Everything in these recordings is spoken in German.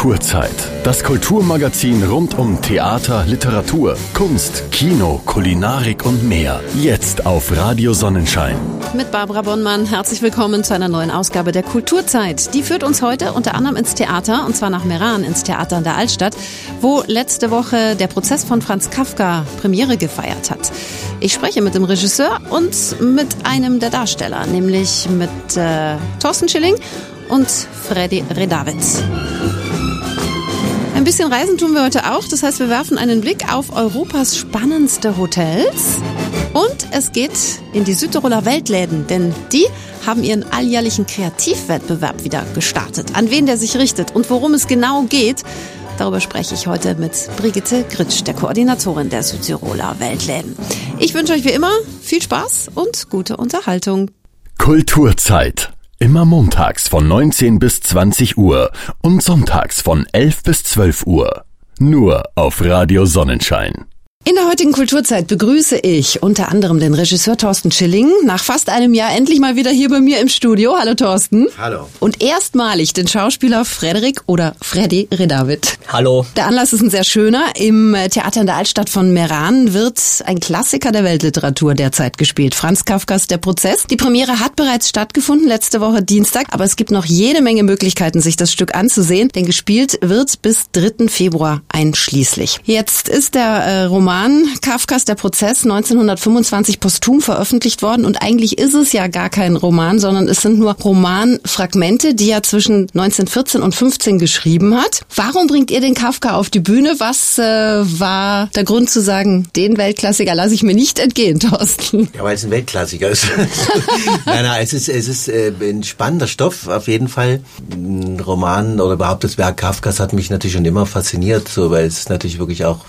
Kulturzeit. Das Kulturmagazin rund um Theater, Literatur, Kunst, Kino, Kulinarik und mehr. Jetzt auf Radio Sonnenschein. Mit Barbara Bonnmann herzlich willkommen zu einer neuen Ausgabe der Kulturzeit. Die führt uns heute unter anderem ins Theater und zwar nach Meran ins Theater in der Altstadt, wo letzte Woche der Prozess von Franz Kafka Premiere gefeiert hat. Ich spreche mit dem Regisseur und mit einem der Darsteller, nämlich mit äh, Thorsten Schilling und Freddy Redavitz. Ein bisschen Reisen tun wir heute auch. Das heißt, wir werfen einen Blick auf Europas spannendste Hotels. Und es geht in die Südtiroler Weltläden, denn die haben ihren alljährlichen Kreativwettbewerb wieder gestartet. An wen der sich richtet und worum es genau geht, darüber spreche ich heute mit Brigitte Gritsch, der Koordinatorin der Südtiroler Weltläden. Ich wünsche euch wie immer viel Spaß und gute Unterhaltung. Kulturzeit. Immer montags von 19 bis 20 Uhr und sonntags von 11 bis 12 Uhr. Nur auf Radio Sonnenschein. In der heutigen Kulturzeit begrüße ich unter anderem den Regisseur Thorsten Schilling, nach fast einem Jahr endlich mal wieder hier bei mir im Studio. Hallo Thorsten. Hallo. Und erstmalig den Schauspieler Frederik oder Freddy Redavid. Hallo. Der Anlass ist ein sehr schöner. Im Theater in der Altstadt von Meran wird ein Klassiker der Weltliteratur derzeit gespielt. Franz Kafkas Der Prozess. Die Premiere hat bereits stattgefunden, letzte Woche Dienstag, aber es gibt noch jede Menge Möglichkeiten, sich das Stück anzusehen, denn gespielt wird bis 3. Februar einschließlich. Jetzt ist der äh, Roman Roman Kafkas Der Prozess 1925 posthum veröffentlicht worden und eigentlich ist es ja gar kein Roman, sondern es sind nur Romanfragmente, die er zwischen 1914 und 15 geschrieben hat. Warum bringt ihr den Kafka auf die Bühne? Was äh, war der Grund zu sagen, den Weltklassiker lasse ich mir nicht entgehen, Thorsten? Ja, weil es ein Weltklassiker ist. nein, nein, es ist, es ist äh, ein spannender Stoff auf jeden Fall. Ein Roman oder überhaupt das Werk Kafkas hat mich natürlich schon immer fasziniert, so weil es natürlich wirklich auch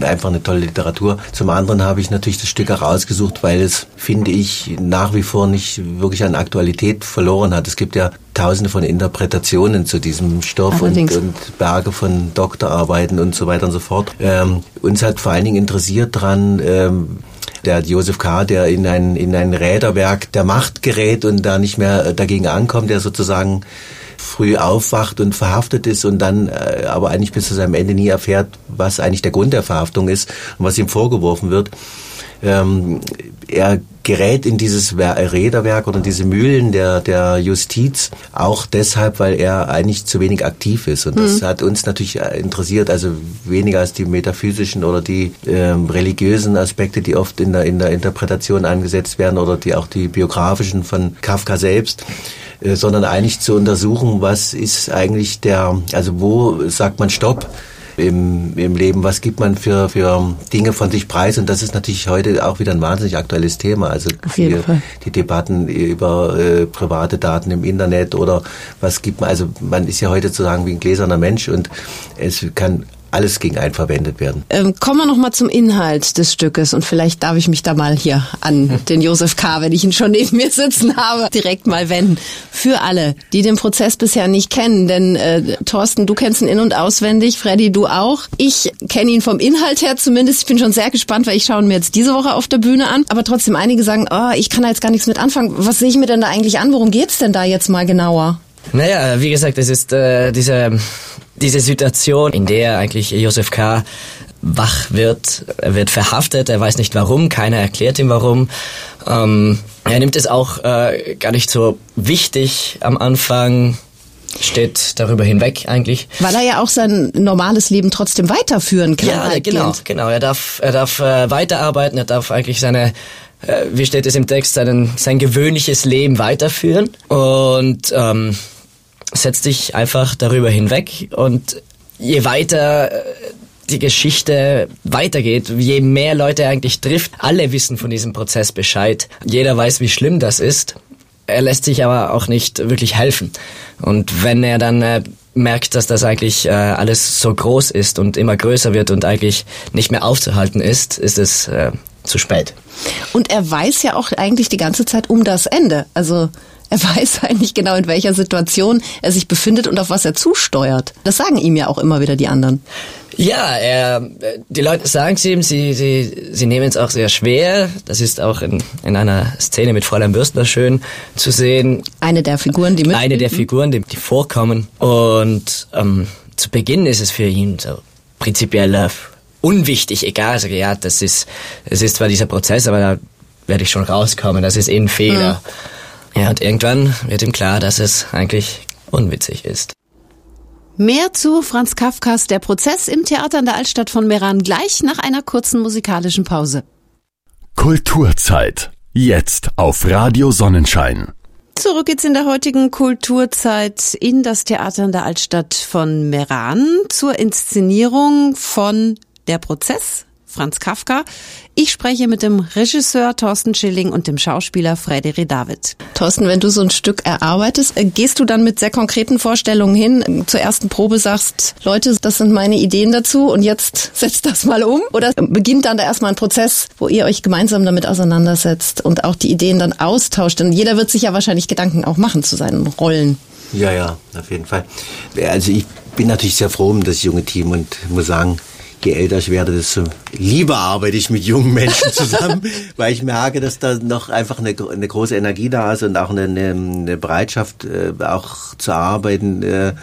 einfach eine tolle Literatur. Zum anderen habe ich natürlich das Stück herausgesucht, weil es, finde ich, nach wie vor nicht wirklich an Aktualität verloren hat. Es gibt ja tausende von Interpretationen zu diesem Stoff und, und, Berge von Doktorarbeiten und so weiter und so fort. Ähm, uns hat vor allen Dingen interessiert dran, ähm, der Josef K., der in ein, in ein Räderwerk der Macht gerät und da nicht mehr dagegen ankommt, der sozusagen früh aufwacht und verhaftet ist und dann äh, aber eigentlich bis zu seinem Ende nie erfährt, was eigentlich der Grund der Verhaftung ist und was ihm vorgeworfen wird. Ähm, er gerät in dieses Räderwerk oder in diese Mühlen der, der Justiz auch deshalb, weil er eigentlich zu wenig aktiv ist. Und das mhm. hat uns natürlich interessiert, also weniger als die metaphysischen oder die ähm, religiösen Aspekte, die oft in der, in der Interpretation angesetzt werden oder die auch die biografischen von Kafka selbst. Äh, sondern eigentlich zu untersuchen, was ist eigentlich der, also wo sagt man Stopp im, im Leben, was gibt man für, für Dinge von sich preis? Und das ist natürlich heute auch wieder ein wahnsinnig aktuelles Thema. Also die, die, Debatten über äh, private Daten im Internet oder was gibt man, also man ist ja heute sozusagen wie ein gläserner Mensch und es kann alles gegen einen verwendet werden. Ähm, kommen wir noch mal zum Inhalt des Stückes und vielleicht darf ich mich da mal hier an den Josef K., wenn ich ihn schon neben mir sitzen habe, direkt mal wenden. Für alle, die den Prozess bisher nicht kennen, denn äh, Thorsten, du kennst ihn in- und auswendig, Freddy, du auch. Ich kenne ihn vom Inhalt her zumindest. Ich bin schon sehr gespannt, weil ich schaue ihn mir jetzt diese Woche auf der Bühne an. Aber trotzdem, einige sagen, oh, ich kann da jetzt gar nichts mit anfangen. Was sehe ich mir denn da eigentlich an? Worum geht's denn da jetzt mal genauer? Naja, wie gesagt, es ist äh, diese diese Situation, in der eigentlich Josef K. wach wird, er wird verhaftet, er weiß nicht warum, keiner erklärt ihm warum. Ähm, er nimmt es auch äh, gar nicht so wichtig am Anfang, steht darüber hinweg eigentlich. Weil er ja auch sein normales Leben trotzdem weiterführen kann. Ja, genau, genau. Er darf, er darf äh, weiterarbeiten, er darf eigentlich seine äh, wie steht es im Text, sein, sein gewöhnliches Leben weiterführen. Und ähm, setzt dich einfach darüber hinweg und je weiter äh, die Geschichte weitergeht, je mehr Leute er eigentlich trifft, alle wissen von diesem Prozess Bescheid. Jeder weiß, wie schlimm das ist. Er lässt sich aber auch nicht wirklich helfen. Und wenn er dann äh, merkt, dass das eigentlich äh, alles so groß ist und immer größer wird und eigentlich nicht mehr aufzuhalten ist, ist es äh, zu spät. Und er weiß ja auch eigentlich die ganze Zeit um das Ende. Also Er weiß eigentlich genau, in welcher Situation er sich befindet und auf was er zusteuert. Das sagen ihm ja auch immer wieder die anderen. Ja, er, die Leute sagen es ihm, sie, sie, sie nehmen es auch sehr schwer. Das ist auch in, in einer Szene mit Fräulein Bürstner schön zu sehen. Eine der Figuren, die mit Eine der Figuren, die, die vorkommen. Und ähm, zu Beginn ist es für ihn so prinzipiell äh, unwichtig, egal. Also, ja, das ist, es ist zwar dieser Prozess, aber da werde ich schon rauskommen. Das ist eh ein Fehler. Ja. Ja, und irgendwann wird ihm klar, dass es eigentlich unwitzig ist. Mehr zu Franz Kafkas Der Prozess im Theater in der Altstadt von Meran gleich nach einer kurzen musikalischen Pause. Kulturzeit. Jetzt auf Radio Sonnenschein. Zurück geht's in der heutigen Kulturzeit in das Theater in der Altstadt von Meran zur Inszenierung von Der Prozess Franz Kafka. Ich spreche mit dem Regisseur Thorsten Schilling und dem Schauspieler Frederic David. Thorsten, wenn du so ein Stück erarbeitest, äh, gehst du dann mit sehr konkreten Vorstellungen hin, zur ersten Probe sagst, Leute, das sind meine Ideen dazu und jetzt setzt das mal um? Oder beginnt dann da erstmal ein Prozess, wo ihr euch gemeinsam damit auseinandersetzt und auch die Ideen dann austauscht? Denn jeder wird sich ja wahrscheinlich Gedanken auch machen zu seinen Rollen. Ja, ja, auf jeden Fall. Also ich bin natürlich sehr froh um das junge Team und muss sagen, je älter ich werde, desto lieber arbeite ich mit jungen Menschen zusammen, weil ich merke, dass da noch einfach eine, eine große Energie da ist und auch eine, eine Bereitschaft, äh, auch zu arbeiten. Äh,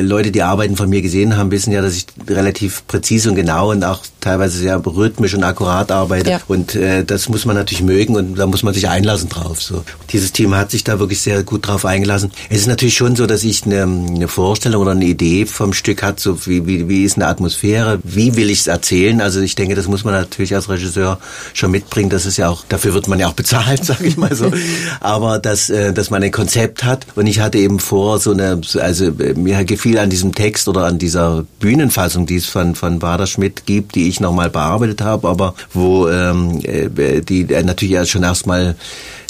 Leute, die Arbeiten von mir gesehen haben, wissen ja, dass ich relativ präzise und genau und auch teilweise sehr rhythmisch und akkurat arbeite. Ja. Und äh, das muss man natürlich mögen und da muss man sich einlassen drauf. So. Dieses Team hat sich da wirklich sehr gut drauf eingelassen. Es ist natürlich schon so, dass ich eine, eine Vorstellung oder eine Idee vom Stück hat, so wie, wie, wie ist eine Atmosphäre, wie will ich es erzählen. Also ich denke, das muss man natürlich als Regisseur schon mitbringen. Das ist ja auch, dafür wird man ja auch bezahlt, sage ich mal so. Aber dass, äh, dass man ein Konzept hat. Und ich hatte eben vor, so eine, also äh, mir gefiel an diesem Text oder an dieser Bühnenfassung, die es von, von Bader Schmidt gibt, die ich nochmal bearbeitet habe, aber wo ähm, äh, die äh, natürlich schon erstmal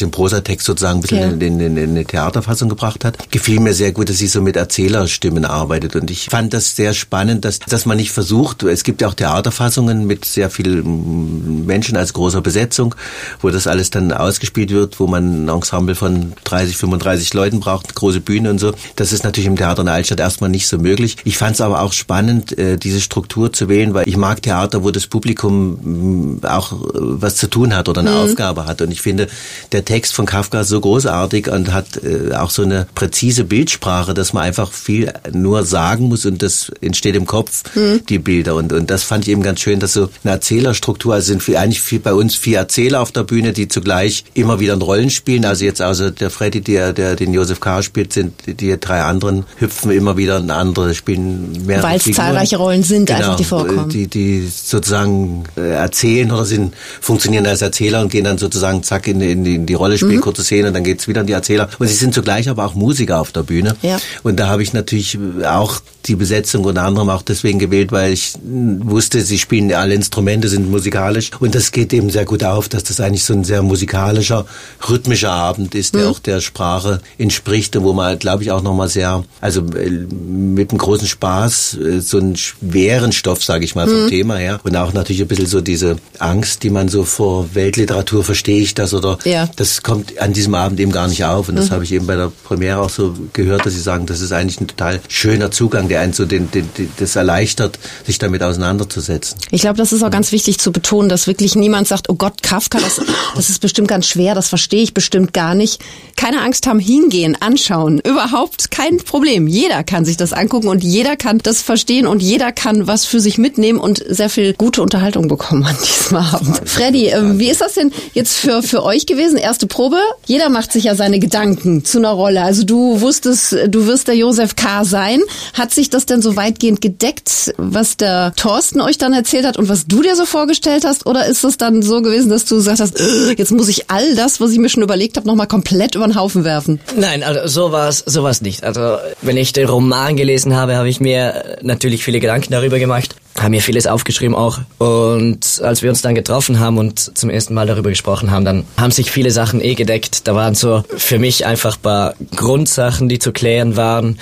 den Prosatext sozusagen ein bisschen in, in, in, in eine Theaterfassung gebracht hat. Gefiel mir sehr gut, dass sie so mit Erzählerstimmen arbeitet und ich fand das sehr spannend, dass, dass man nicht versucht, es gibt ja auch Theaterfassungen mit sehr vielen Menschen als großer Besetzung, wo das alles dann ausgespielt wird, wo man ein Ensemble von 30, 35 Leuten braucht, große Bühne und so. Das ist natürlich im Theater in der Altstadt erstmal nicht so möglich. Ich fand es aber auch spannend, äh, diese Struktur zu wählen, weil ich mag Theater, wo das Publikum auch äh, was zu tun hat oder eine mhm. Aufgabe hat. Und ich finde, der Text von Kafka so großartig und hat äh, auch so eine präzise Bildsprache, dass man einfach viel nur sagen muss und das entsteht im Kopf, mhm. die Bilder. Und, und das fand ich eben ganz schön, dass so eine Erzählerstruktur, also sind viel, eigentlich viel, bei uns vier Erzähler auf der Bühne, die zugleich immer wieder in Rollen spielen. Also jetzt also der Freddy, der, der den Josef K. spielt, sind die drei anderen hüpfen immer wieder in andere, spielen mehr. Weil es zahlreiche Rollen sind, genau, einfach die vorkommen. Die, die sozusagen äh, erzählen oder sind, funktionieren als Erzähler und gehen dann sozusagen zack in, in, in die Rolle spielen, mhm. kurze Szene, dann geht's wieder an die Erzähler. Und sie sind zugleich aber auch Musiker auf der Bühne. Ja. Und da habe ich natürlich auch die Besetzung unter anderem auch deswegen gewählt, weil ich wusste, sie spielen alle Instrumente, sind musikalisch. Und das geht eben sehr gut auf, dass das eigentlich so ein sehr musikalischer, rhythmischer Abend ist, der mhm. auch der Sprache entspricht und wo man, glaube ich, auch nochmal sehr, also äh, mit einem großen Spaß, äh, so einen schweren Stoff, sage ich mal, vom mhm. Thema her. Und auch natürlich ein bisschen so diese Angst, die man so vor Weltliteratur, verstehe ich das oder ja. das kommt an diesem Abend eben gar nicht auf. Und das mhm. habe ich eben bei der Premiere auch so gehört, dass sie sagen, das ist eigentlich ein total schöner Zugang, der einen so den, den, den das erleichtert, sich damit auseinanderzusetzen. Ich glaube, das ist auch ganz wichtig zu betonen, dass wirklich niemand sagt, oh Gott, Kafka, das, das ist bestimmt ganz schwer, das verstehe ich bestimmt gar nicht. Keine Angst haben, hingehen, anschauen. Überhaupt kein Problem. Jeder kann sich das angucken und jeder kann das verstehen und jeder kann was für sich mitnehmen und sehr viel gute Unterhaltung bekommen an diesem Abend. Freddy, äh, wie ist das denn jetzt für, für euch gewesen? Erste Probe? Jeder macht sich ja seine Gedanken zu einer Rolle. Also du wusstest, du wirst der Josef K. sein. Hat sich das denn so weitgehend gedeckt, was der Thorsten euch dann erzählt hat und was du dir so vorgestellt hast? Oder ist es dann so gewesen, dass du gesagt hast, jetzt muss ich all das, was ich mir schon überlegt habe, nochmal komplett über den Haufen werfen? Nein, also so war es sowas nicht. Also wenn ich den Roman gelesen habe, habe ich mir natürlich viele Gedanken darüber gemacht, habe mir vieles aufgeschrieben auch. Und als wir uns dann getroffen haben und zum ersten Mal darüber gesprochen haben, dann haben sich viele Sachen eh gedeckt. Da waren so für mich einfach ein paar Grundsachen, die zu klären waren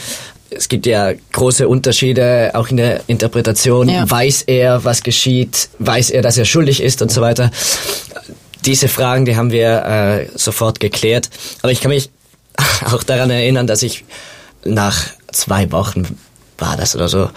es gibt ja große Unterschiede auch in der Interpretation. Ja. Weiß er, was geschieht? Weiß er, dass er schuldig ist und so weiter? Diese Fragen, die haben wir äh, sofort geklärt. Aber ich kann mich auch daran erinnern, dass ich nach zwei Wochen war das oder so,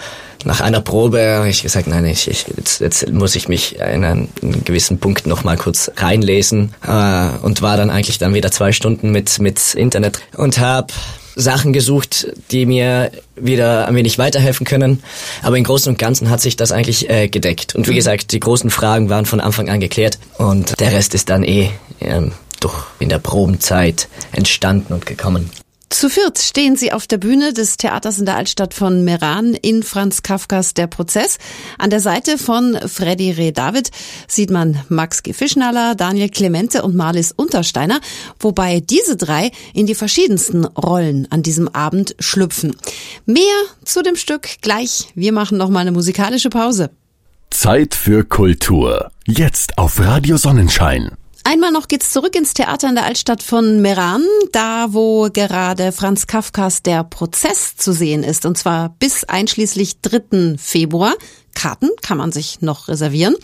nach einer Probe habe ich gesagt, nein, ich, ich, jetzt, jetzt muss ich mich in einen, einen gewissen Punkt noch mal kurz reinlesen äh, und war dann eigentlich dann wieder zwei Stunden mit mit Internet und habe Sachen gesucht, die mir wieder ein wenig weiterhelfen können. Aber im Großen und Ganzen hat sich das eigentlich äh, gedeckt. Und wie gesagt, die großen Fragen waren von Anfang an geklärt und der Rest ist dann eh ähm, doch in der Probenzeit entstanden und gekommen. Zu viert stehen sie auf der Bühne des Theaters in der Altstadt von Meran in Franz Kafkas Der Prozess. An der Seite von Freddy Reh David sieht man Max G. Fischnaller, Daniel Clemente und Marlis Untersteiner, wobei diese drei in die verschiedensten Rollen an diesem Abend schlüpfen. Mehr zu dem Stück gleich. Wir machen noch mal eine musikalische Pause. Zeit für Kultur. Jetzt auf Radio Sonnenschein. Einmal noch geht's zurück ins Theater in der Altstadt von Meran, da wo gerade Franz Kafkas Der Prozess zu sehen ist, und zwar bis einschließlich 3. Februar. Karten kann man sich noch reservieren.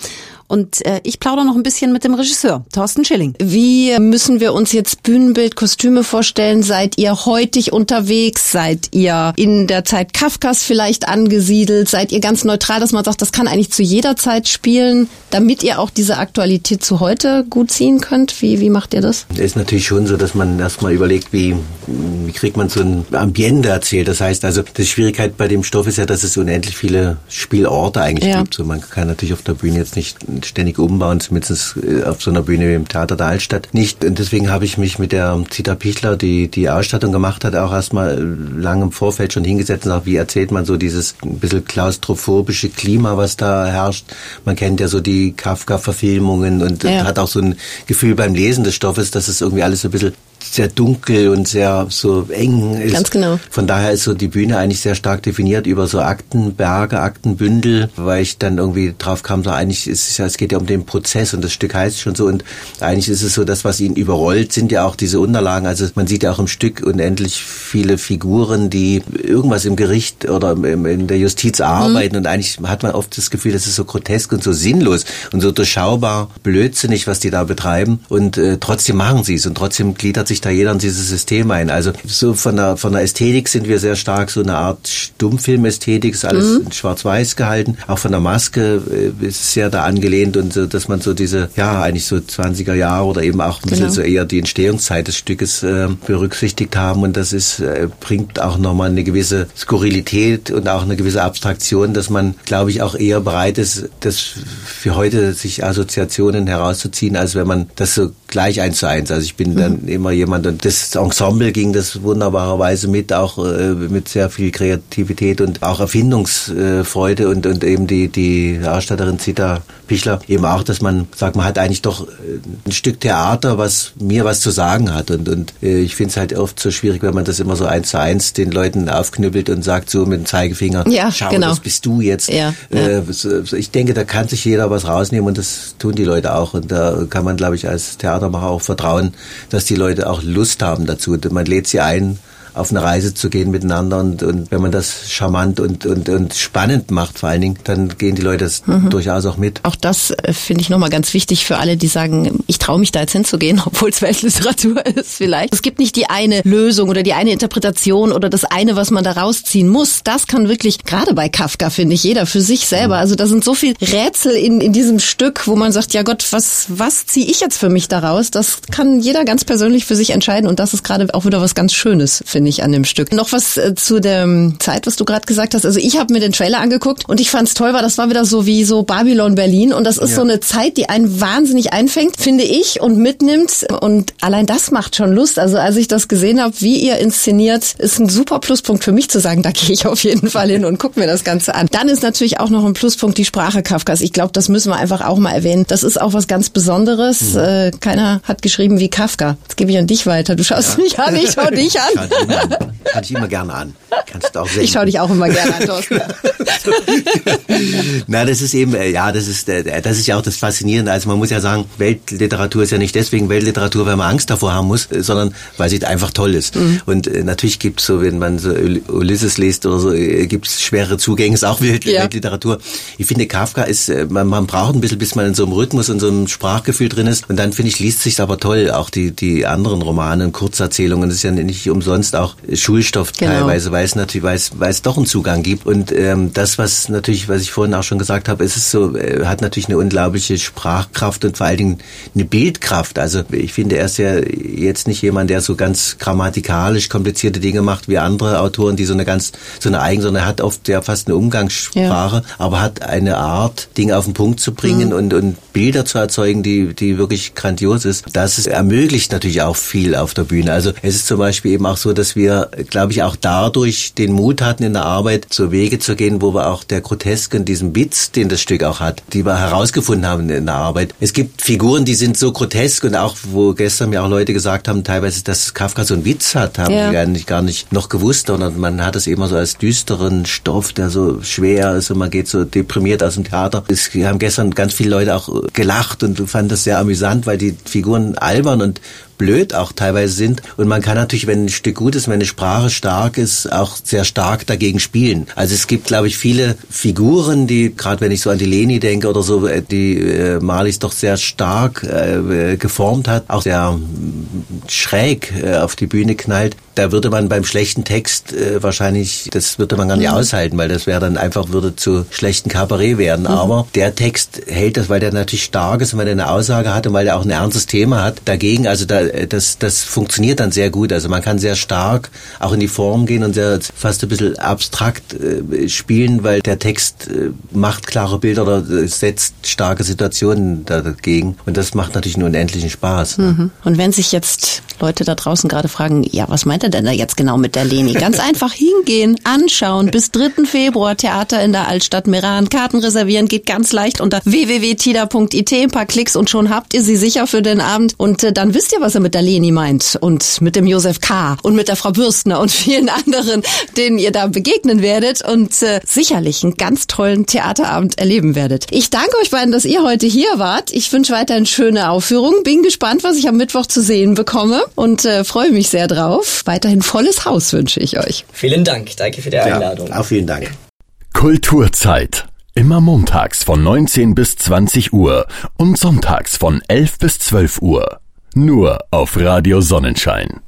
Und äh, ich plaudere noch ein bisschen mit dem Regisseur, Thorsten Schilling. Wie müssen wir uns jetzt Bühnenbild, Kostüme vorstellen? Seid ihr heutig unterwegs? Seid ihr in der Zeit Kafkas vielleicht angesiedelt? Seid ihr ganz neutral, dass man sagt, das kann eigentlich zu jeder Zeit spielen, damit ihr auch diese Aktualität zu heute gut ziehen könnt? Wie, wie macht ihr das? Es ist natürlich schon so, dass man erstmal überlegt, wie, wie kriegt man so ein Ambiente erzählt. Das heißt also, die Schwierigkeit bei dem Stoff ist ja, dass es unendlich viele Spielorte eigentlich ja. gibt. So, man kann natürlich auf der Bühne jetzt nicht ständig umbauen, zumindest äh, auf so einer Bühne wie im Theater der Altstadt nicht. Und deswegen habe ich mich mit der Zita Pichler, die die Ausstattung gemacht hat, auch erstmal lang im Vorfeld schon hingesetzt und auch, wie erzählt man so dieses ein bisschen klaustrophobische Klima, was da herrscht. Man kennt ja so die Kafka-Verfilmungen und ja. hat auch so ein Gefühl beim Lesen des Stoffes, dass es irgendwie alles so ein bisschen sehr dunkel und sehr so eng ist. Ganz genau. Von daher ist so die Bühne eigentlich sehr stark definiert über so Aktenberge, Aktenbündel, weil ich dann irgendwie drauf kam, so eigentlich ist es ja, es geht ja um den Prozess und das Stück heißt schon so und eigentlich ist es so, das, was ihn überrollt, sind ja auch diese Unterlagen. Also man sieht ja auch im Stück unendlich viele Figuren, die irgendwas im Gericht oder in der Justiz arbeiten mhm. und eigentlich hat man oft das Gefühl, das ist so grotesk und so sinnlos und so durchschaubar blödsinnig, was die da betreiben und äh, trotzdem machen sie es und trotzdem gliedert sich sich da jeder in dieses System ein. Also so von der, von der Ästhetik sind wir sehr stark so eine Art Stummfilmästhetik, ist alles mhm. in schwarz-weiß gehalten. Auch von der Maske äh, ist sehr da angelehnt und so, dass man so diese, ja, eigentlich so 20er Jahre oder eben auch ein bisschen genau. so eher die Entstehungszeit des Stückes äh, berücksichtigt haben und das ist, äh, bringt auch nochmal eine gewisse Skurrilität und auch eine gewisse Abstraktion, dass man, glaube ich, auch eher bereit ist, das für heute sich Assoziationen herauszuziehen, als wenn man das so gleich eins zu eins. Also ich bin mhm. dann immer jemand und das Ensemble ging das wunderbarerweise mit, auch äh, mit sehr viel Kreativität und auch Erfindungsfreude und, und eben die, die Ausstatterin Zita Pichler eben auch, dass man sagt, man hat eigentlich doch äh, ein Stück Theater, was mir was zu sagen hat und, und äh, ich finde es halt oft so schwierig, wenn man das immer so eins zu eins den Leuten aufknüppelt und sagt so mit dem Zeigefinger, ja, schau, genau. das bist du jetzt. Ja, ja. ich denke, da kann sich jeder was rausnehmen und das tun die Leute auch und da kann man, glaube ich, als Theatermacher auch vertrauen, dass die Leute auch Lust haben dazu. Man lädt sie ein, auf eine Reise zu gehen miteinander und, und wenn man das charmant und, und, und spannend macht vor allen Dingen, dann gehen die Leute mhm. durchaus auch mit. Auch das äh, finde ich nochmal ganz wichtig für alle, die sagen, ich traue mich da jetzt hinzugehen, obwohl es Weltliteratur ist vielleicht. Es gibt nicht die eine Lösung oder die eine Interpretation oder das eine, was man da rausziehen muss. Das kann wirklich, gerade bei Kafka finde ich, jeder für sich selber. Mhm. Also da sind so viel Rätsel in, in diesem Stück, wo man sagt, ja Gott, was, was ziehe ich jetzt für mich daraus? Das kann jeder ganz persönlich für sich entscheiden und das ist gerade auch wieder was ganz Schönes, finde finde ich, an dem Stück. Noch was äh, zu der Zeit, was du gerade gesagt hast. Also ich habe mir den Trailer angeguckt und ich fand es toll, weil das war wieder so wie so Babylon Berlin und das ist ja. so eine Zeit, die einen wahnsinnig einfängt, finde ich, und mitnimmt und allein das macht schon Lust. Also als ich das gesehen habe, wie ihr inszeniert, ist ein super Pluspunkt für mich zu sagen, da gehe ich auf jeden Fall hin und guck mir das Ganze an. Dann ist natürlich auch noch ein Pluspunkt die Sprache Kafkas. Ich glaube, das müssen wir einfach auch mal erwähnen. Das ist auch was ganz Besonderes. Mhm. Äh, keiner hat geschrieben wie Kafka. Jetzt gebe ich an dich weiter. Du schaust ja. mich an, ich schau dich an. Kann ich immer gerne an. Kannst du auch senden. Ich schaue dich auch immer gerne an, Thorsten. Na, das ist eben, äh, ja, das ist, äh, das ist ja auch das Faszinierende. Also man muss ja sagen, Weltliteratur ist ja nicht deswegen Weltliteratur, weil man Angst davor haben muss, äh, sondern weil sie einfach toll ist. Mhm. Und äh, natürlich gibt's so, wenn man so Ulysses liest oder so, äh, gibt's schwere Zugänge, ist auch Welt, ja. Weltliteratur. Ich finde, Kafka ist, äh, man, man braucht ein bisschen, bis man in so einem Rhythmus und so einem Sprachgefühl drin ist. Und dann, finde ich, liest sich aber toll. Auch die, die anderen Romane und Kurzerzählungen, das ist ja nicht umsonst auch Schulstoff genau. teilweise, weil es natürlich, weil es, weil es doch einen Zugang gibt. Und ähm, das, was natürlich, was ich vorhin auch schon gesagt habe, ist es so, äh, hat natürlich eine unglaubliche Sprachkraft und vor allen Dingen eine Bildkraft. Also ich finde, er ist ja jetzt nicht jemand, der so ganz grammatikalisch komplizierte Dinge macht wie andere Autoren, die so eine ganz, so eine eigen, sondern er hat oft ja fast eine Umgangssprache, ja. aber hat eine Art, Dinge auf den Punkt zu bringen mhm. und, und Bilder zu erzeugen, die, die wirklich grandios ist. Das ist, ermöglicht natürlich auch viel auf der Bühne. Also es ist zum Beispiel eben auch so, dass wir, glaube ich, auch dadurch den Mut hatten, in der Arbeit zu Wege zu gehen, wo wir auch der Grotesken, diesen Witz, den das Stück auch hat, die wir herausgefunden haben in der Arbeit. Es gibt Figuren, die sind so grotesk und auch, wo gestern mir auch Leute gesagt haben, teilweise, dass Kafka so einen Witz hat, haben ja. die eigentlich gar nicht noch gewusst, sondern man hat es immer so als düsteren Stoff, der so schwer ist und man geht so deprimiert aus dem Theater. Es haben gestern ganz viele Leute auch gelacht und fanden das sehr amüsant, weil die Figuren albern und blöd auch teilweise sind. Und man kann natürlich, wenn ein Stück gut ist, wenn eine Sprache stark ist, auch sehr stark dagegen spielen. Also es gibt, glaube ich, viele Figuren, die, gerade wenn ich so an die Leni denke oder so, äh, die äh, Marlies doch sehr stark äh, geformt hat, auch sehr mm, schräg äh, auf die Bühne knallt. Da würde man beim schlechten Text äh, wahrscheinlich, das würde man gar nicht mhm. aushalten, weil das wäre dann einfach, würde zu schlechten Kabarett werden. Mhm. Aber der Text hält das, weil der natürlich stark ist und weil der eine Aussage hat und weil der auch ein ernstes Thema hat. Dagegen, also da äh, das, das funktioniert dann sehr gut. Also man kann sehr stark auch in die Form gehen und sehr fast ein bisschen abstrakt äh, spielen, weil der Text äh, macht klare Bilder oder äh, setzt starke Situationen dagegen. Und das macht natürlich einen unendlichen Spaß. Ne? Mhm. Und wenn sich jetzt Leute da draußen gerade fragen, ja, was meint er denn da jetzt genau mit der Leni? Ganz einfach hingehen, anschauen. Bis 3. Februar Theater in der Altstadt Meran. Karten reservieren geht ganz leicht unter www.tida.it. Ein paar Klicks und schon habt ihr sie sicher für den Abend. Und äh, dann wisst ihr, was er mit der Leni meint und mit dem Josef K. und mit der Frau Bürstner und vielen anderen, denen ihr da begegnen werdet und äh, sicherlich einen ganz tollen Theaterabend erleben werdet. Ich danke euch beiden, dass ihr heute hier wart. Ich wünsche weiterhin schöne Aufführungen. Bin gespannt, was ich am Mittwoch zu sehen bekomme und äh, freue mich sehr drauf. Weiterhin volles Haus wünsche ich euch. Vielen Dank. Danke für die Einladung. Ja, auch vielen Dank. Kulturzeit. Immer montags von 19 bis 20 Uhr und sonntags von 11 bis 12 Uhr. Nur auf Radio Sonnenschein.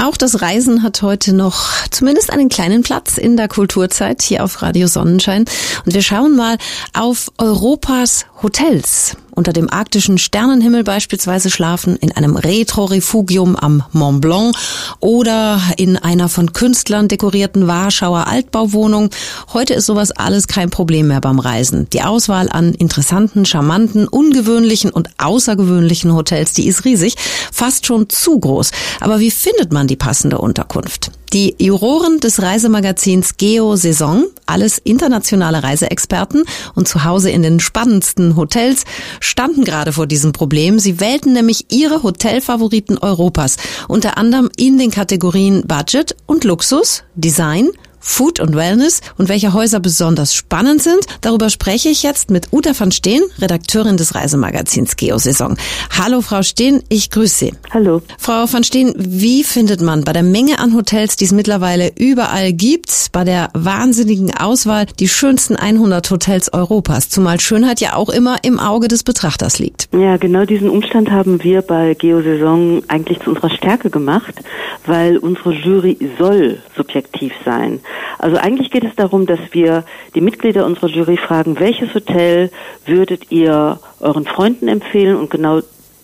Auch das Reisen hat heute noch zumindest einen kleinen Platz in der Kulturzeit hier auf Radio Sonnenschein. Und wir schauen mal auf Europas Hotels unter dem arktischen Sternenhimmel beispielsweise schlafen, in einem Retro-Refugium am Mont Blanc oder in einer von Künstlern dekorierten Warschauer Altbauwohnung. Heute ist sowas alles kein Problem mehr beim Reisen. Die Auswahl an interessanten, charmanten, ungewöhnlichen und außergewöhnlichen Hotels, die ist riesig, fast schon zu groß. Aber wie findet man die passende Unterkunft? Die Juroren des Reisemagazins Geo Saison, alles internationale Reiseexperten und zu Hause in den spannendsten Hotels, standen gerade vor diesem Problem. Sie wählten nämlich ihre Hotelfavoriten Europas, unter anderem in den Kategorien Budget und Luxus, Design, Food und Wellness und welche Häuser besonders spannend sind. Darüber spreche ich jetzt mit Uta van Steen, Redakteurin des Reisemagazins Geosaison. Hallo Frau Steen, ich grüße Sie. Hallo. Frau van Steen, wie findet man bei der Menge an Hotels, die es mittlerweile überall gibt, bei der wahnsinnigen Auswahl die schönsten 100 Hotels Europas, zumal Schönheit ja auch immer im Auge des Betrachters liegt? Ja, genau diesen Umstand haben wir bei Geosaison eigentlich zu unserer Stärke gemacht, weil unsere Jury soll subjektiv sein. Also eigentlich geht es darum, dass wir die Mitglieder unserer Jury fragen, welches Hotel würdet ihr euren Freunden empfehlen? Und genau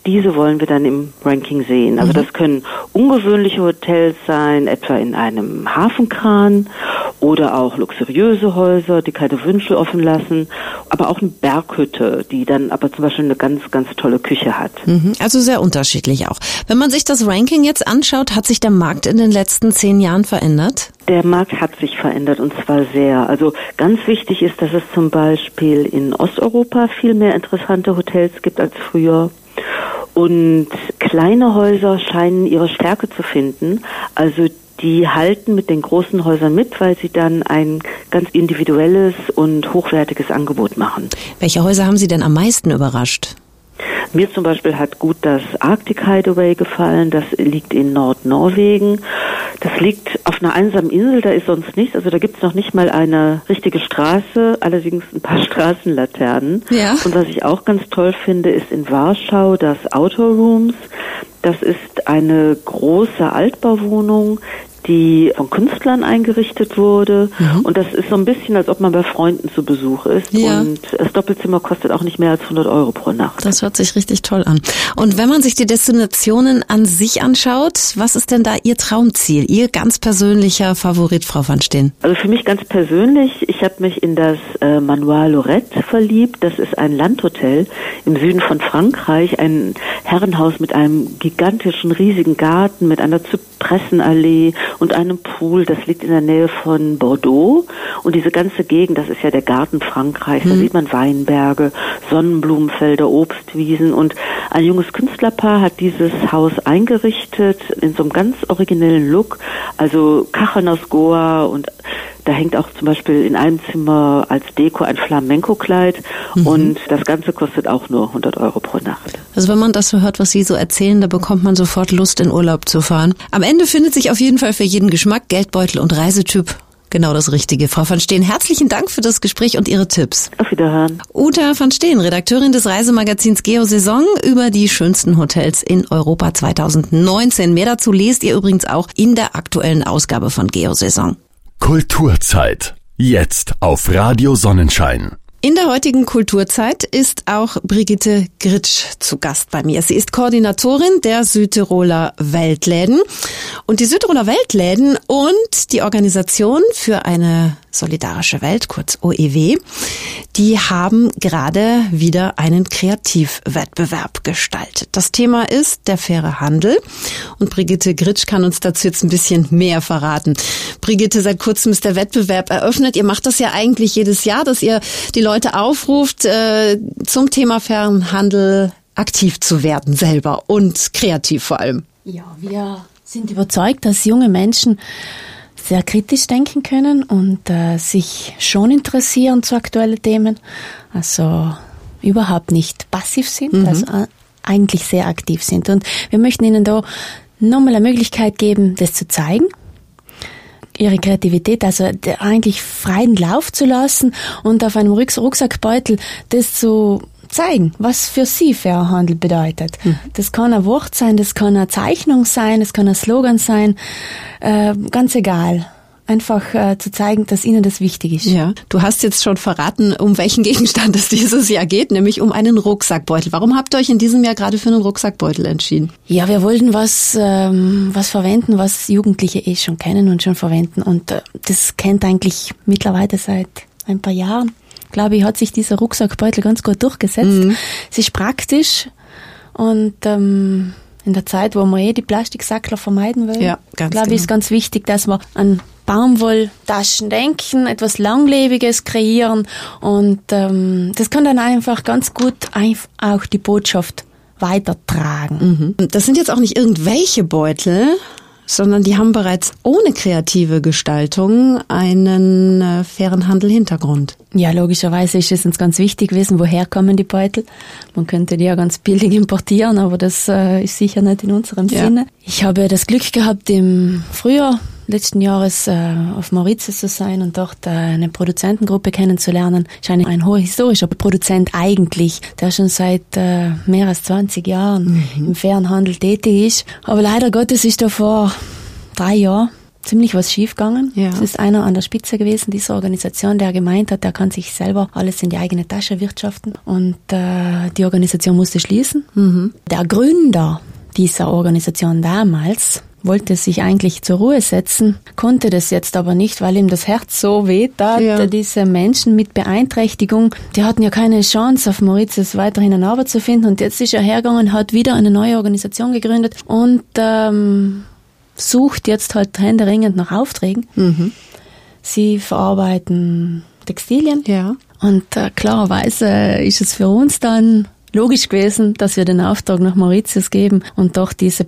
diese wollen wir dann im Ranking sehen. Also mhm. das können ungewöhnliche Hotels sein, etwa in einem Hafenkran oder auch luxuriöse Häuser, die keine Wünsche offen lassen, aber auch eine Berghütte, die dann aber zum Beispiel eine ganz, ganz tolle Küche hat. Mhm. Also sehr unterschiedlich auch. Wenn man sich das Ranking jetzt anschaut, hat sich der Markt in den letzten zehn Jahren verändert? Der Markt hat sich verändert und zwar sehr. Also ganz wichtig ist, dass es zum Beispiel in Osteuropa viel mehr interessante Hotels gibt als früher. Und kleine Häuser scheinen ihre Stärke zu finden. Also die halten mit den großen Häusern mit, weil sie dann ein ganz individuelles und hochwertiges Angebot machen. Welche Häuser haben Sie denn am meisten überrascht? Mir zum Beispiel hat gut das Arctic Hideaway gefallen. Das liegt in Nordnorwegen. Das liegt auf einer einsamen Insel, da ist sonst nichts. Also da gibt's noch nicht mal eine richtige Straße, allerdings ein paar Straßenlaternen. Ja. Und was ich auch ganz toll finde, ist in Warschau das Outdoor Rooms. Das ist eine große Altbauwohnung, die von Künstlern eingerichtet wurde. Mhm. Und das ist so ein bisschen, als ob man bei Freunden zu Besuch ist. Ja. Und das Doppelzimmer kostet auch nicht mehr als 100 Euro pro Nacht. Das hört sich richtig toll an. Und wenn man sich die Destinationen an sich anschaut, was ist denn da Ihr Traumziel, Ihr ganz persönlicher Favorit, Frau van Steen? Also für mich ganz persönlich, ich habe mich in das äh, Manoir Lorette verliebt. Das ist ein Landhotel im Süden von Frankreich, ein Herrenhaus mit einem gigantischen, riesigen Garten, mit einer Zypressenallee und einem Pool. Das liegt in der Nähe von Bordeaux. Und diese ganze Gegend, das ist ja der Garten Frankreichs. Da sieht man Weinberge, Sonnenblumenfelder, Obstwiesen. Und ein junges Künstlerpaar hat dieses Haus eingerichtet in so einem ganz originellen Look. Also Kacheln aus Goa und da hängt auch zum Beispiel in einem Zimmer als Deko ein Flamenco-Kleid und das Ganze kostet auch nur 100 Euro pro Nacht. Also wenn man das so hört, was Sie so erzählen, da bekommt man sofort Lust, in Urlaub zu fahren. Am Ende findet sich auf jeden Fall für jeden Geschmack, Geldbeutel und Reisetyp genau das Richtige. Frau van Steen, herzlichen Dank für das Gespräch und Ihre Tipps. Auf Wiederhören. Uta van Steen, Redakteurin des Reisemagazins Geosaison über die schönsten Hotels in Europa 2019. Mehr dazu lest ihr übrigens auch in der aktuellen Ausgabe von Geosaison. Kulturzeit. Jetzt auf Radio Sonnenschein. In der heutigen Kulturzeit ist auch Brigitte Gritsch zu Gast bei mir. Sie ist Koordinatorin der Südtiroler Weltläden. Und die Südtiroler Weltläden und die Organisation für eine solidarische Welt, kurz OEW, die haben gerade wieder einen Kreativwettbewerb gestaltet. Das Thema ist der faire Handel. Und Brigitte Gritsch kann uns dazu jetzt ein bisschen mehr verraten. Brigitte, seit kurzem ist der Wettbewerb eröffnet. Ihr macht das ja eigentlich jedes Jahr, dass ihr die Leute aufruft, äh, zum Thema fairen Handel aktiv zu werden selber und kreativ vor allem. Ja, wir sind überzeugt, dass junge Menschen sehr kritisch denken können und äh, sich schon interessieren zu aktuellen Themen. Also überhaupt nicht passiv sind, Mhm. also äh, eigentlich sehr aktiv sind. Und wir möchten ihnen da nochmal eine Möglichkeit geben, das zu zeigen ihre Kreativität, also eigentlich freien Lauf zu lassen und auf einem Rucks Rucksackbeutel das zu zeigen, was für sie fairer Handel bedeutet. Das kann ein Wort sein, das kann eine Zeichnung sein, das kann ein Slogan sein, äh, ganz egal. Einfach äh, zu zeigen, dass ihnen das wichtig ist. Ja, du hast jetzt schon verraten, um welchen Gegenstand es dieses Jahr geht, nämlich um einen Rucksackbeutel. Warum habt ihr euch in diesem Jahr gerade für einen Rucksackbeutel entschieden? Ja, wir wollten was, ähm, was verwenden, was Jugendliche eh schon kennen und schon verwenden. Und äh, das kennt eigentlich mittlerweile seit ein paar Jahren. Glaube ich, hat sich dieser Rucksackbeutel ganz gut durchgesetzt. Es ist praktisch und ähm, in der Zeit, wo man eh die Plastiksackler vermeiden will, Ja, glaube ich, genau. ist ganz wichtig, dass wir an Baumwolltaschen denken, etwas Langlebiges kreieren und ähm, das kann dann einfach ganz gut auch die Botschaft weitertragen. Das sind jetzt auch nicht irgendwelche Beutel, sondern die haben bereits ohne kreative Gestaltung einen äh, fairen Handel-Hintergrund. Ja, logischerweise ist es uns ganz wichtig gewesen, woher kommen die Beutel. Man könnte die ja ganz billig importieren, aber das äh, ist sicher nicht in unserem Ja. Sinne. Ich habe das Glück gehabt, im Frühjahr letzten Jahres äh, auf Mauritius zu sein und dort äh, eine Produzentengruppe kennenzulernen. Ist ein, ein hoher historischer Produzent eigentlich, der schon seit äh, mehr als 20 Jahren im fairen Handel tätig ist. Aber leider Gottes ist da vor drei Jahren ziemlich was schiefgegangen. Ja. Es ist einer an der Spitze gewesen dieser Organisation, der gemeint hat, er kann sich selber alles in die eigene Tasche wirtschaften und äh, die Organisation musste schließen. Der Gründer dieser Organisation damals wollte sich eigentlich zur Ruhe setzen, konnte das jetzt aber nicht, weil ihm das Herz so weh tat. Ja. Diese Menschen mit Beeinträchtigung, die hatten ja keine Chance, auf Mauritius weiterhin eine Arbeit zu finden und jetzt ist er hergegangen, hat wieder eine neue Organisation gegründet und ähm, sucht jetzt halt händeringend nach Aufträgen. Sie verarbeiten Textilien. Ja. Und äh, klarerweise ist es für uns dann logisch gewesen, dass wir den Auftrag nach Mauritius geben und doch diese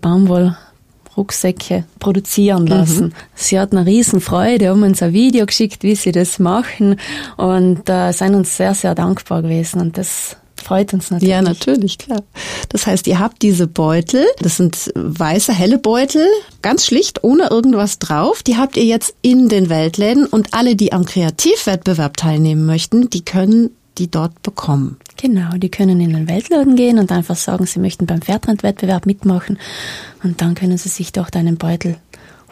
Rucksäcke produzieren lassen. Mhm. Sie hat eine Riesenfreude, haben uns ein Video geschickt, wie sie das machen und äh, sind uns sehr, sehr dankbar gewesen und das freut uns natürlich. Ja, natürlich, klar. Das heißt, ihr habt diese Beutel, das sind weiße, helle Beutel, ganz schlicht, ohne irgendwas drauf. Die habt ihr jetzt in den Weltläden und alle, die am Kreativwettbewerb teilnehmen möchten, die können die dort bekommen. Genau, die können in den Weltladen gehen und einfach sagen, sie möchten beim Fairtrend-Wettbewerb mitmachen und dann können sie sich dort einen Beutel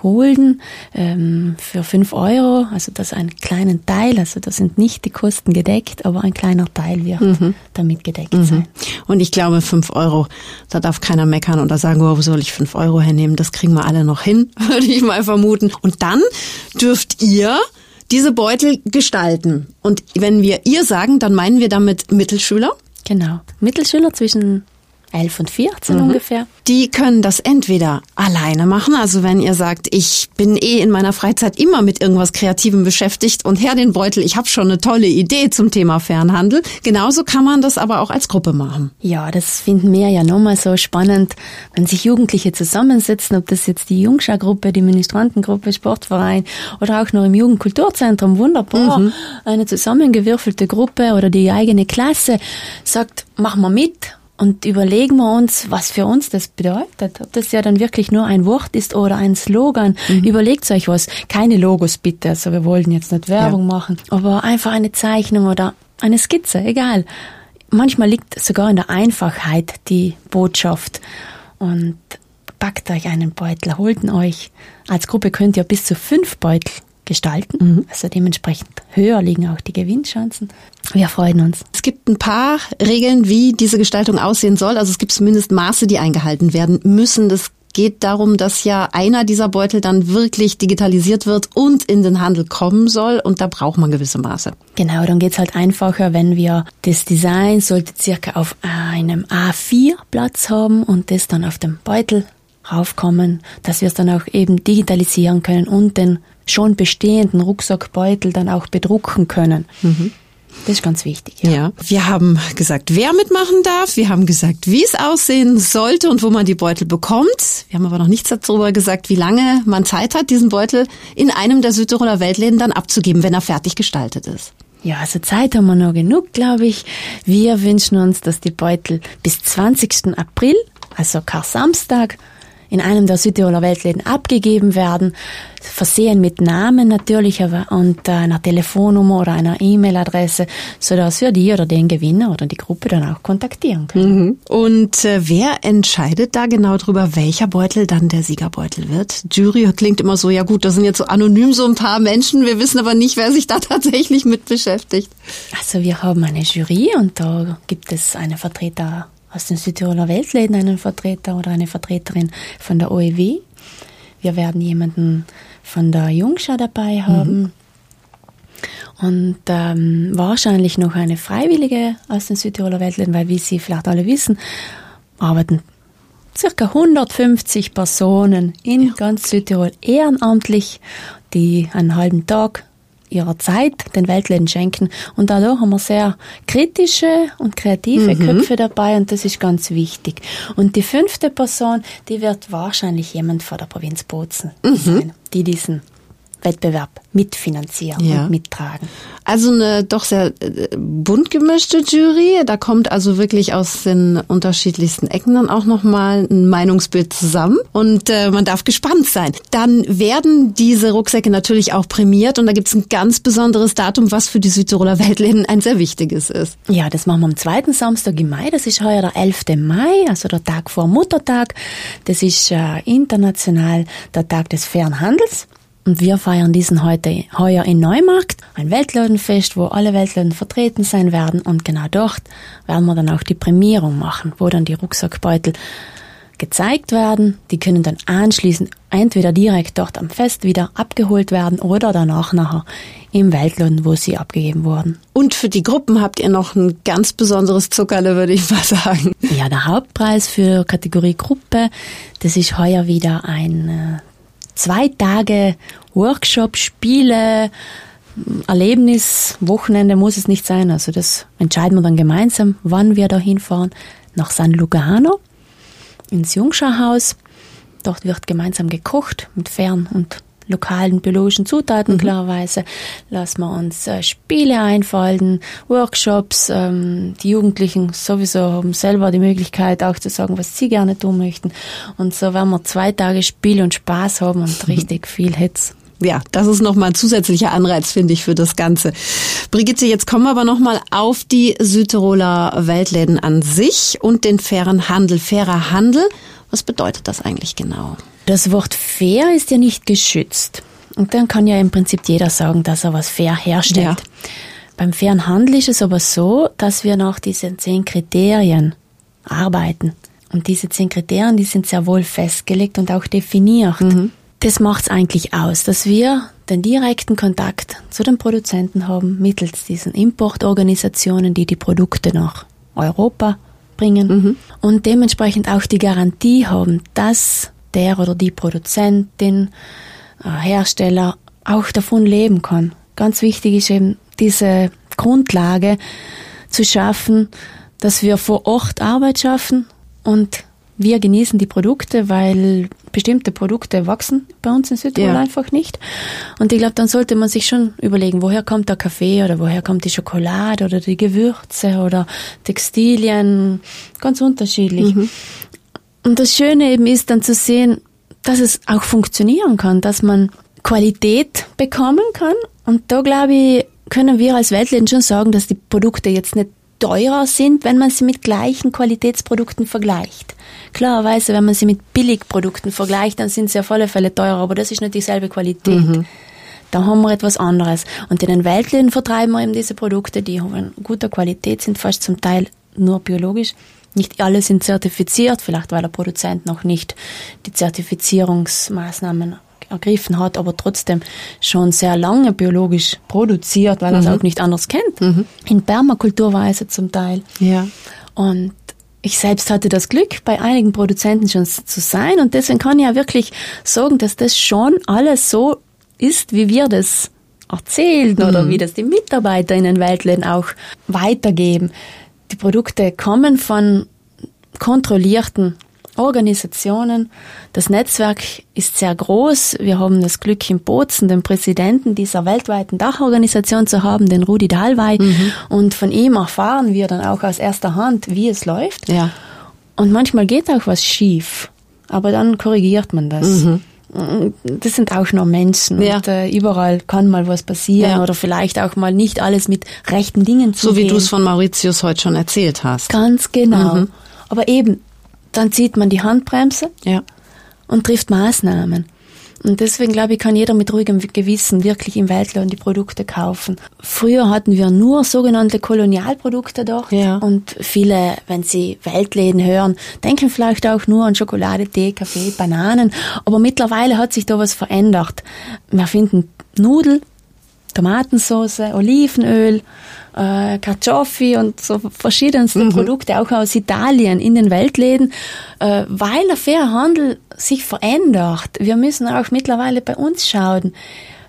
holen ähm, für fünf Euro. Also das ist ein kleiner Teil, also da sind nicht die Kosten gedeckt, aber ein kleiner Teil wird mhm. damit gedeckt mhm. sein. Und ich glaube, fünf Euro, da darf keiner meckern oder sagen, oh, wo soll ich fünf Euro hernehmen? Das kriegen wir alle noch hin, würde ich mal vermuten. Und dann dürft ihr diese Beutel gestalten. Und wenn wir ihr sagen, dann meinen wir damit Mittelschüler. Genau. Mittelschüler zwischen 11 und 14 mhm. ungefähr. Die können das entweder alleine machen, also wenn ihr sagt, ich bin eh in meiner Freizeit immer mit irgendwas Kreativem beschäftigt und Herr den Beutel, ich habe schon eine tolle Idee zum Thema Fernhandel. Genauso kann man das aber auch als Gruppe machen. Ja, das finden wir ja nochmal so spannend, wenn sich Jugendliche zusammensetzen, ob das jetzt die Jungschar-Gruppe, die Ministrantengruppe, Sportverein oder auch noch im Jugendkulturzentrum, wunderbar, mhm. eine zusammengewürfelte Gruppe oder die eigene Klasse sagt, mach mal mit und überlegen wir uns, was für uns das bedeutet. Ob das ja dann wirklich nur ein Wort ist oder ein Slogan. Mhm. Überlegt euch was. Keine Logos bitte. Also wir wollten jetzt nicht Werbung ja. machen. Aber einfach eine Zeichnung oder eine Skizze, egal. Manchmal liegt sogar in der Einfachheit die Botschaft. Und packt euch einen Beutel, holt ihn euch. Als Gruppe könnt ihr bis zu fünf Beutel gestalten. Mhm. Also dementsprechend höher liegen auch die Gewinnchancen. Wir freuen uns. Es gibt ein paar Regeln, wie diese Gestaltung aussehen soll. Also es gibt zumindest Maße, die eingehalten werden müssen. Das geht darum, dass ja einer dieser Beutel dann wirklich digitalisiert wird und in den Handel kommen soll und da braucht man gewisse Maße. Genau, dann geht's halt einfacher, wenn wir das Design sollte circa auf einem A4 Platz haben und das dann auf dem Beutel raufkommen, dass wir es dann auch eben digitalisieren können und den schon bestehenden Rucksackbeutel dann auch bedrucken können. Mhm. Das ist ganz wichtig. Ja. ja. Wir haben gesagt, wer mitmachen darf. Wir haben gesagt, wie es aussehen sollte und wo man die Beutel bekommt. Wir haben aber noch nichts darüber gesagt, wie lange man Zeit hat, diesen Beutel in einem der Südtiroler Weltläden dann abzugeben, wenn er fertig gestaltet ist. Ja, also Zeit haben wir noch genug, glaube ich. Wir wünschen uns, dass die Beutel bis 20. April, also Kar Samstag, in einem der Südtiroler Weltläden abgegeben werden, versehen mit Namen natürlich und äh, einer Telefonnummer oder einer E-Mail-Adresse, sodass wir die oder den Gewinner oder die Gruppe dann auch kontaktieren können. Mhm. Und äh, wer entscheidet da genau drüber, welcher Beutel dann der Siegerbeutel wird? Jury klingt immer so, ja gut, das sind jetzt so anonym so ein paar Menschen, wir wissen aber nicht, wer sich da tatsächlich mit beschäftigt. Also wir haben eine Jury und da gibt es eine Vertreter aus den Südtiroler Weltläden einen Vertreter oder eine Vertreterin von der OEW. Wir werden jemanden von der Jungschau dabei haben. Mhm. Und ähm, wahrscheinlich noch eine Freiwillige aus den Südtiroler Weltläden, weil wie Sie vielleicht alle wissen, arbeiten circa 150 Personen in ja. ganz Südtirol ehrenamtlich, die einen halben Tag ihrer Zeit den Weltläden schenken. Und dadurch haben wir sehr kritische und kreative mhm. Köpfe dabei und das ist ganz wichtig. Und die fünfte Person, die wird wahrscheinlich jemand von der Provinz Bozen mhm. sein, die diesen Wettbewerb mitfinanzieren ja. und mittragen. Also eine doch sehr äh, bunt gemischte Jury. Da kommt also wirklich aus den unterschiedlichsten Ecken dann auch nochmal ein Meinungsbild zusammen. Und äh, man darf gespannt sein. Dann werden diese Rucksäcke natürlich auch prämiert und da gibt es ein ganz besonderes Datum, was für die Südtiroler Weltläden ein sehr wichtiges ist. Ja, das machen wir am zweiten Samstag im Mai. Das ist heuer der 11. Mai, also der Tag vor Muttertag. Das ist äh, international der Tag des fairen Handels. Und wir feiern diesen heute heuer in Neumarkt, ein Weltladenfest, wo alle Weltladen vertreten sein werden. Und genau dort werden wir dann auch die Prämierung machen, wo dann die Rucksackbeutel gezeigt werden. Die können dann anschließend entweder direkt dort am Fest wieder abgeholt werden oder danach nachher im Weltladen, wo sie abgegeben wurden. Und für die Gruppen habt ihr noch ein ganz besonderes Zuckerle, würde ich mal sagen. Ja, der Hauptpreis für Kategorie Gruppe, das ist heuer wieder ein äh, zwei Tage Workshop, Spiele, Erlebnis, Wochenende muss es nicht sein. Also das entscheiden wir dann gemeinsam, wann wir da hinfahren. Nach San Lugano, ins Jungschauhaus. Dort wird gemeinsam gekocht mit fern- und lokalen biologischen Zutaten, mhm. klarerweise. Lassen wir uns äh, Spiele einfallen, Workshops. Ähm, die Jugendlichen sowieso haben selber die Möglichkeit, auch zu sagen, was sie gerne tun möchten. Und so werden wir zwei Tage Spiel und Spaß haben und richtig viel Hits. Ja, das ist nochmal ein zusätzlicher Anreiz, finde ich, für das Ganze. Brigitte, jetzt kommen wir aber nochmal auf die Südtiroler Weltläden an sich und den fairen Handel. Fairer Handel, was bedeutet das eigentlich genau? Das Wort fair ist ja nicht geschützt. Und dann kann ja im Prinzip jeder sagen, dass er was fair herstellt. Ja. Beim fairen Handel ist es aber so, dass wir nach diesen zehn Kriterien arbeiten. Und diese zehn Kriterien, die sind sehr wohl festgelegt und auch definiert. Mhm. Das macht es eigentlich aus, dass wir den direkten Kontakt zu den Produzenten haben mittels diesen Importorganisationen, die die Produkte nach Europa bringen mhm. und dementsprechend auch die Garantie haben, dass der oder die Produzentin, äh, Hersteller auch davon leben kann. Ganz wichtig ist eben diese Grundlage zu schaffen, dass wir vor Ort Arbeit schaffen und wir genießen die Produkte, weil bestimmte Produkte wachsen bei uns in Südtirol ja. einfach nicht. Und ich glaube, dann sollte man sich schon überlegen, woher kommt der Kaffee oder woher kommt die Schokolade oder die Gewürze oder Textilien, ganz unterschiedlich. Mhm. Und das Schöne eben ist dann zu sehen, dass es auch funktionieren kann, dass man Qualität bekommen kann. Und da glaube ich, können wir als Weltläden schon sagen, dass die Produkte jetzt nicht teurer sind, wenn man sie mit gleichen Qualitätsprodukten vergleicht. Klarerweise, wenn man sie mit Billigprodukten vergleicht, dann sind sie auf alle Fälle teurer, aber das ist nicht dieselbe Qualität. Mhm. Da haben wir etwas anderes. Und in den Weltläden vertreiben wir eben diese Produkte, die von guter Qualität sind, fast zum Teil nur biologisch. Nicht alle sind zertifiziert, vielleicht weil der Produzent noch nicht die Zertifizierungsmaßnahmen ergriffen hat, aber trotzdem schon sehr lange biologisch produziert, weil mhm. er es auch nicht anders kennt. Mhm. In Permakulturweise zum Teil. Ja. Und ich selbst hatte das Glück, bei einigen Produzenten schon zu sein und deswegen kann ich ja wirklich sagen, dass das schon alles so ist, wie wir das erzählen mhm. oder wie das die Mitarbeiter in den Weltläden auch weitergeben. Die Produkte kommen von kontrollierten Organisationen. Das Netzwerk ist sehr groß. Wir haben das Glück, in Bozen den Präsidenten dieser weltweiten Dachorganisation zu haben, den Rudi Dahlwey. Mhm. Und von ihm erfahren wir dann auch aus erster Hand, wie es läuft. Ja. Und manchmal geht auch was schief. Aber dann korrigiert man das. Mhm. Das sind auch nur Menschen ja. und äh, überall kann mal was passieren ja. oder vielleicht auch mal nicht alles mit rechten Dingen zu So wie du es von Mauritius heute schon erzählt hast. Ganz genau. Mhm. Aber eben, dann zieht man die Handbremse ja. und trifft Maßnahmen. Und deswegen glaube ich, kann jeder mit ruhigem Gewissen wirklich im Weltladen die Produkte kaufen. Früher hatten wir nur sogenannte Kolonialprodukte dort. Ja. Und viele, wenn sie Weltläden hören, denken vielleicht auch nur an Schokolade, Tee, Kaffee, Bananen. Aber mittlerweile hat sich da was verändert. Wir finden Nudel, Tomatensauce, Olivenöl, äh, Carciofi und so verschiedenste mhm. Produkte, auch aus Italien in den Weltläden, äh, weil der faire Handel sich verändert. Wir müssen auch mittlerweile bei uns schauen,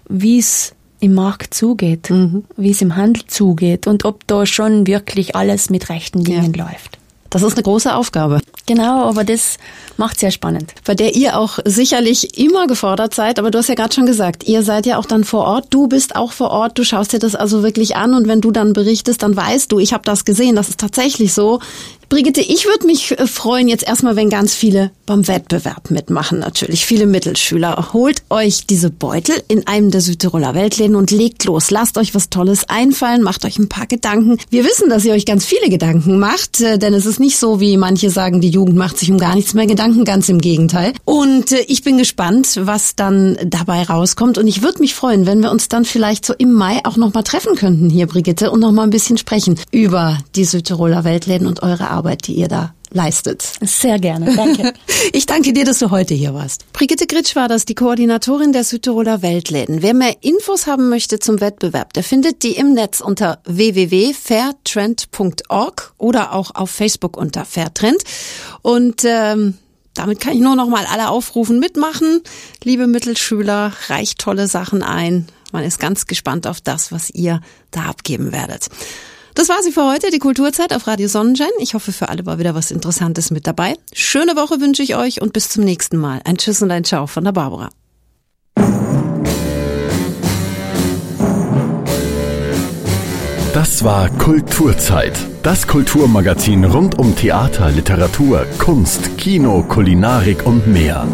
wie es im Markt zugeht, mhm. wie es im Handel zugeht und ob da schon wirklich alles mit rechten Dingen ja. läuft. Das ist eine große Aufgabe. Genau, aber das macht sehr spannend. Bei der ihr auch sicherlich immer gefordert seid, aber du hast ja gerade schon gesagt, ihr seid ja auch dann vor Ort, du bist auch vor Ort, du schaust dir das also wirklich an und wenn du dann berichtest, dann weißt du, ich habe das gesehen, das ist tatsächlich so. Brigitte, ich würde mich äh, freuen jetzt erstmal, wenn ganz viele beim Wettbewerb mitmachen, natürlich viele Mittelschüler. Holt euch diese Beutel in einem der Südtiroler Weltläden und legt los. Lasst euch was Tolles einfallen, macht euch ein paar Gedanken. Wir wissen, dass ihr euch ganz viele Gedanken macht, äh, denn es ist nicht so, wie manche sagen, die macht sich um gar nichts mehr Gedanken, ganz im Gegenteil. Und äh, ich bin gespannt, was dann dabei rauskommt und ich würde mich freuen, wenn wir uns dann vielleicht so im Mai auch nochmal treffen könnten hier, Brigitte, und nochmal ein bisschen sprechen über die Südtiroler Weltläden und eure. Arbeit, die ihr da leistet. Sehr gerne, danke. ich danke dir, dass du heute hier warst. Brigitte Gritsch war das, die Koordinatorin der Südtiroler Weltläden. Wer mehr Infos haben möchte zum Wettbewerb, der findet die im Netz unter www.fairtrend.org oder auch auf Facebook unter Fairtrend. Und ähm, damit kann ich nur noch mal alle aufrufen, mitmachen. Liebe Mittelschüler, reicht tolle Sachen ein. Man ist ganz gespannt auf das, was ihr da abgeben werdet. Das war sie für heute, die Kulturzeit auf Radio Sonnenschein. Ich hoffe, für alle war wieder was Interessantes mit dabei. Schöne Woche wünsche ich euch und bis zum nächsten Mal. Ein Tschüss und ein Ciao von der Barbara. Das war Kulturzeit. Das Kulturmagazin rund um Theater, Literatur, Kunst, Kino, Kulinarik und mehr.